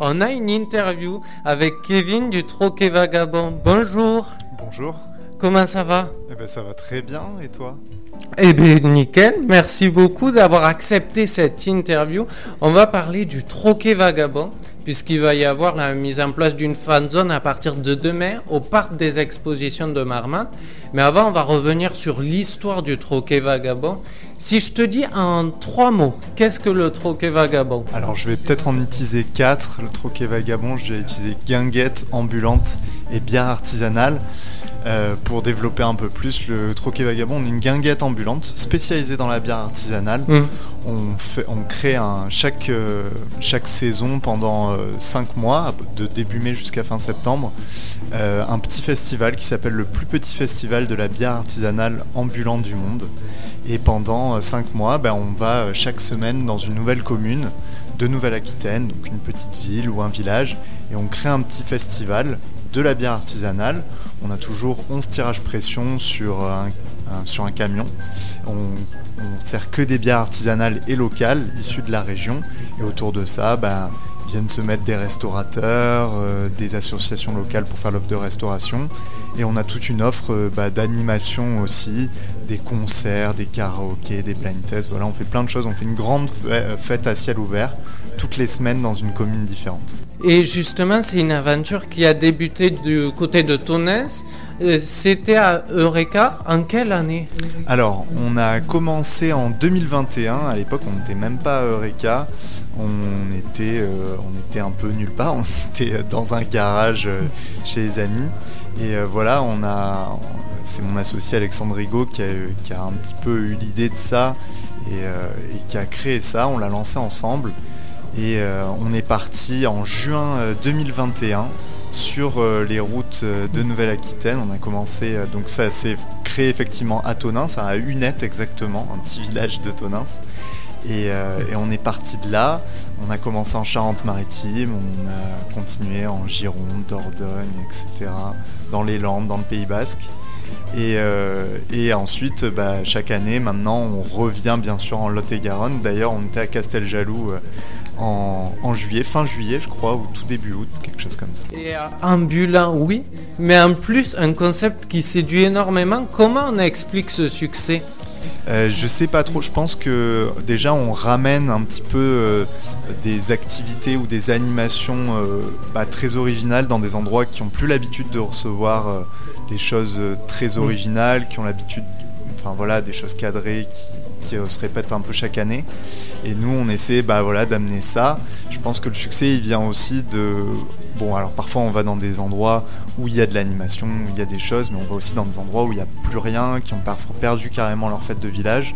on a une interview avec Kevin du Troquet Vagabond. Bonjour. Bonjour. Comment ça va? Eh ben ça va très bien et toi? Eh bien nickel, merci beaucoup d'avoir accepté cette interview. On va parler du Troquet Vagabond puisqu'il va y avoir la mise en place d'une fan zone à partir de demain au parc des expositions de Marmande. Mais avant, on va revenir sur l'histoire du Troquet Vagabond. Si je te dis en trois mots, qu'est-ce que le troquet vagabond? Alors je vais peut-être en utiliser quatre. Le troquet vagabond, je vais utiliser guinguette ambulante et bière artisanale. Euh, pour développer un peu plus le troquet vagabond, on est une guinguette ambulante spécialisée dans la bière artisanale. Mmh. On, fait, on crée un, chaque, euh, chaque saison pendant 5 euh, mois, de début mai jusqu'à fin septembre, un petit festival qui s'appelle le plus petit festival de la bière artisanale ambulante du monde. Et pendant 5 mois, ben, on va chaque semaine dans une nouvelle commune de Nouvelle-Aquitaine, donc une petite ville ou un village, et on crée un petit festival de la bière artisanale. On a toujours 11 tirages pression sur un, sur un camion. On, on sert que des bières artisanales et locales issues de la région. Et autour de ça, ben, viennent se mettre des restaurateurs, euh, des associations locales pour faire l'offre de restauration. Et on a toute une offre euh, bah, d'animation aussi, des concerts, des karaokés, des blind on fait plein de choses. On fait une grande fête à ciel ouvert toutes les semaines dans une commune différente. Et justement, c'est une aventure qui a débuté du côté de Tonnes. Euh, c'était à Eureka. En quelle année? Alors, on a commencé en 2021. À l'époque, on n'était même pas à Eureka. On était, euh, un peu nulle part. On était dans un garage euh, chez les amis. Et voilà, on a, c'est mon associé Alexandre Rigaud qui a, un petit peu eu l'idée de ça et, et, qui a créé ça. On l'a lancé ensemble. Et on est parti en juin 2021 euh, sur euh, les routes de Nouvelle-Aquitaine. On a commencé, donc ça s'est créé effectivement à Tonins, à Unette exactement, un petit village de Tonins. Et, on est parti de là. On a commencé en Charente-Maritime, on a continué en Gironde, Dordogne, etc., dans les Landes, dans le Pays Basque. Et, ensuite, bah, chaque année, maintenant, on revient bien sûr en Lot-et-Garonne. D'ailleurs, on était à Casteljaloux en, juillet, fin juillet je crois, ou tout début août, quelque chose comme ça. Et euh, ambulant, oui, mais en plus un concept qui séduit énormément. Comment on explique ce succès? Euh, je sais pas trop, je pense que déjà on ramène un petit peu euh, des activités ou des animations bah, très originales dans des endroits qui ont plus l'habitude de recevoir des choses très originales, qui ont l'habitude, enfin voilà, des choses cadrées, qui, qui euh, se répète un peu chaque année. Et nous, on essaie bah, voilà, d'amener ça. Je pense que le succès, il vient aussi de... Bon, alors parfois, on va dans des endroits où il y a de l'animation, où il y a des choses, mais on va aussi dans des endroits où il n'y a plus rien, qui ont parfois perdu carrément leur fête de village.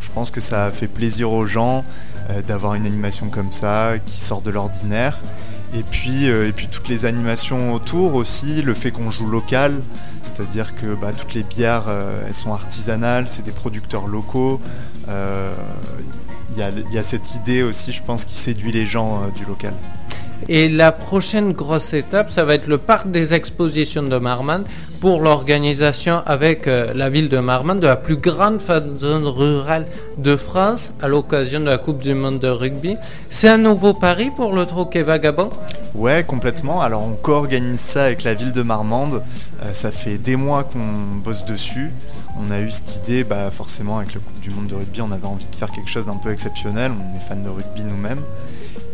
Je pense que ça fait plaisir aux gens euh, d'avoir une animation comme ça, qui sort de l'ordinaire. Et puis, euh, et puis toutes les animations autour aussi, le fait qu'on joue local, c'est-à-dire que bah, toutes les bières, euh, elles sont artisanales, c'est des producteurs locaux. Il euh, y, a cette idée aussi, je pense, qui séduit les gens du local. Et la prochaine grosse étape, ça va être le parc des expositions de Marmande pour l'organisation avec euh, la ville de Marmande de la plus grande zone rurale de France à l'occasion de la Coupe du Monde de rugby. C'est un nouveau pari pour le Troquet Vagabond? Ouais, complètement. Alors on co-organise ça avec la ville de Marmande. Euh, ça fait des mois qu'on bosse dessus. On a eu cette idée, bah, forcément avec la Coupe du Monde de rugby, on avait envie de faire quelque chose d'un peu exceptionnel. On est fan de rugby nous-mêmes.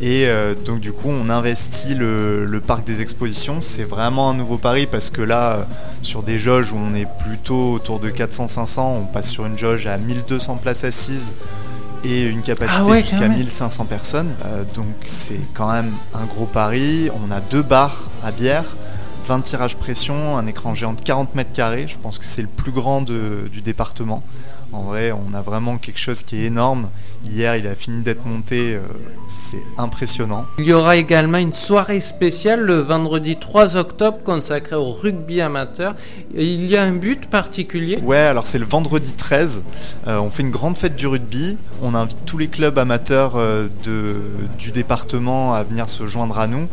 Et euh, donc du coup, on investit le, parc des expositions. C'est vraiment un nouveau pari parce que là, euh, sur des jauges où on est plutôt autour de 400-500, on passe sur une jauge à 1200 places assises et une capacité ah jusqu'à 1500 personnes. Euh, donc c'est quand même un gros pari. On a deux bars à bière. 20 tirages pression, un écran géant de 40 mètres carrés, je pense que c'est le plus grand du département. En vrai, on a vraiment quelque chose qui est énorme. Hier, il a fini d'être monté, euh, c'est impressionnant. Il y aura également une soirée spéciale le vendredi 3 octobre consacrée au rugby amateur. Il y a un but particulier Ouais, alors c'est le vendredi 13. Euh, on fait une grande fête du rugby. On invite tous les clubs amateurs euh, de, du département à venir se joindre à nous.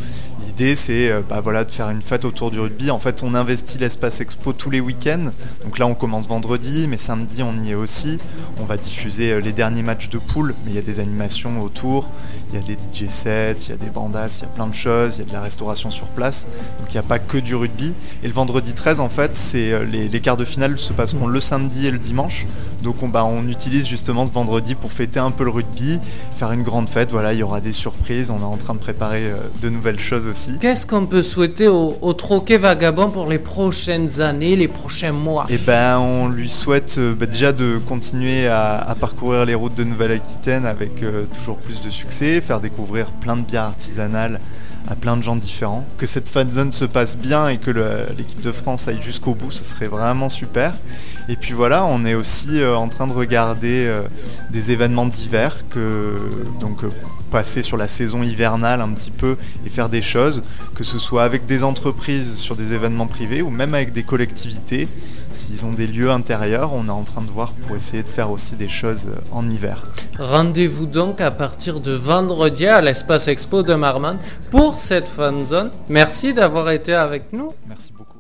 L'idée, c'est bah, voilà, de faire une fête autour du rugby. En fait, on investit l'espace expo tous les week-ends. Donc là, on commence vendredi, mais samedi, on y est aussi. On va diffuser les derniers matchs de poule mais il y a des animations autour, il y a des DJ sets, il y a des bandas, il y a plein de choses, il y a de la restauration sur place. Donc il n'y a pas que du rugby. Et le vendredi 13, en fait, c'est euh, les quarts de finale se passeront le samedi et le dimanche. Donc on, bah, on utilise justement ce vendredi pour fêter un peu le rugby, faire une grande fête. Voilà, il y aura des surprises. On est en train de préparer euh, de nouvelles choses aussi. Qu'est-ce qu'on peut souhaiter au, au Troquet Vagabond pour les prochaines années, les prochains mois? Et ben, on lui souhaite euh, bah, déjà de continuer à, à parcourir les routes de Nouvelle-Aquitaine avec euh, toujours plus de succès, faire découvrir plein de bières artisanales à plein de gens différents. Que cette fan zone se passe bien et que l'équipe de France aille jusqu'au bout, ce serait vraiment super. Et puis voilà, on est aussi euh, en train de regarder euh, des événements d'hiver que donc euh, passer sur la saison hivernale un petit peu et faire des choses, que ce soit avec des entreprises sur des événements privés ou même avec des collectivités. S'ils ont des lieux intérieurs, on est en train de voir pour essayer de faire aussi des choses en hiver. Rendez-vous donc à partir de vendredi à l'espace expo de Marmande pour cette fan zone. Merci d'avoir été avec nous. Merci beaucoup.